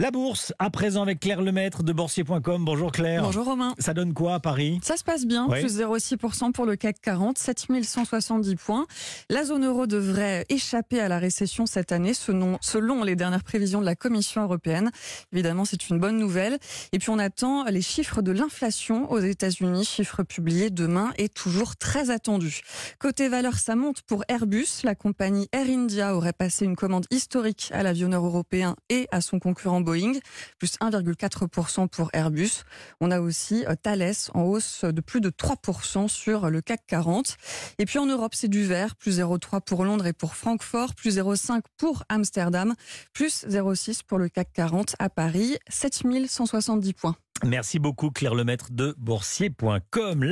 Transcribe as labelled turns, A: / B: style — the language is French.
A: La bourse, à présent avec Claire Lemaître de boursier.com. Bonjour Claire.
B: Bonjour Romain.
A: Ça donne quoi à Paris?
B: Ça se passe bien,
A: Oui.
B: plus 0,6% pour le CAC 40, 7170 points. La zone euro devrait échapper à la récession cette année, selon, selon les dernières prévisions de la Commission européenne. Évidemment, c'est une bonne nouvelle. Et puis on attend les chiffres de l'inflation aux États-Unis, chiffres publiés demain et toujours très attendus. Côté valeur, ça monte pour Airbus. La compagnie Air India aurait passé une commande historique à l'avionneur européen et à son concurrent Boeing, plus 1,4% pour Airbus. On a aussi euh, Thales en hausse de plus de 3% sur le CAC 40. Et puis en Europe, c'est du vert, plus 0,3 pour Londres et pour Francfort, plus 0,5 pour Amsterdam, plus 0,6 pour le CAC 40 à Paris, 7170 points.
A: Merci beaucoup Claire Lemaître de boursier.com.